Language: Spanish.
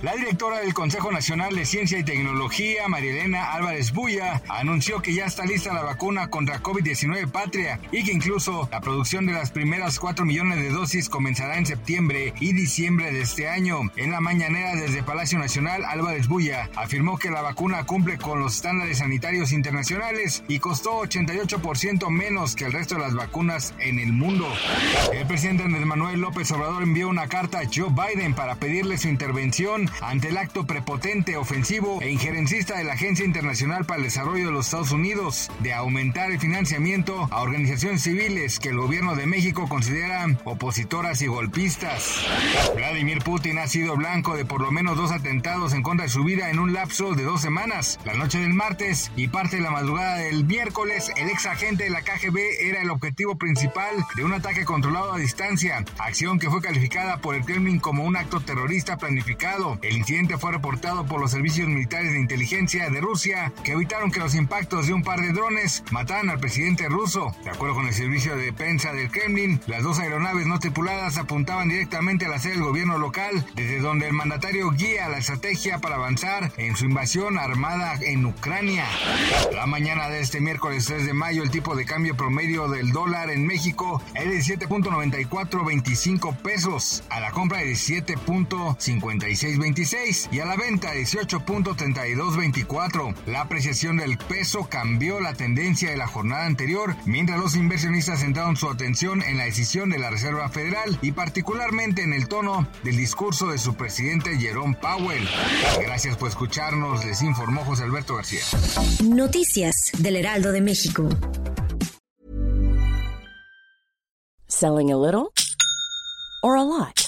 La directora del Consejo Nacional de Ciencia y Tecnología, Marielena Álvarez Buya, anunció que ya está lista la vacuna contra COVID-19 Patria y que incluso la producción de las primeras 4 millones de dosis comenzará en septiembre y diciembre de este año. En la mañanera desde Palacio Nacional, Álvarez Buya afirmó que la vacuna cumple con los estándares sanitarios internacionales y costó 88% menos que el resto de las vacunas en el mundo. El presidente Andrés Manuel López Obrador envió una carta a Joe Biden para pedirle su intervención ante el acto prepotente, ofensivo e injerencista de la Agencia Internacional para el Desarrollo de los Estados Unidos de aumentar el financiamiento a organizaciones civiles que el gobierno de México considera opositoras y golpistas. Vladimir Putin ha sido blanco de por lo menos dos atentados en contra de su vida en un lapso de dos semanas. La noche del martes y parte de la madrugada del miércoles, el ex agente de la KGB era el objetivo principal de un ataque controlado a distancia, acción que fue calificada por el Kremlin como un acto terrorista planificado. El incidente fue reportado por los servicios militares de inteligencia de Rusia, que evitaron que los impactos de un par de drones mataran al presidente ruso. De acuerdo con el servicio de prensa del Kremlin, las dos aeronaves no tripuladas apuntaban directamente a la sede del gobierno local, desde donde el mandatario guía la estrategia para avanzar en su invasión armada en Ucrania. La mañana de este miércoles 3 de mayo, el tipo de cambio promedio del dólar en México es de 7.9425 pesos, a la compra de 17.56 y a la venta 18.3224. La apreciación del peso cambió la tendencia de la jornada anterior, mientras los inversionistas centraron su atención en la decisión de la Reserva Federal y particularmente en el tono del discurso de su presidente Jerome Powell. Gracias por escucharnos, les informó José Alberto García. Noticias del Heraldo de México. Selling a little or a lot.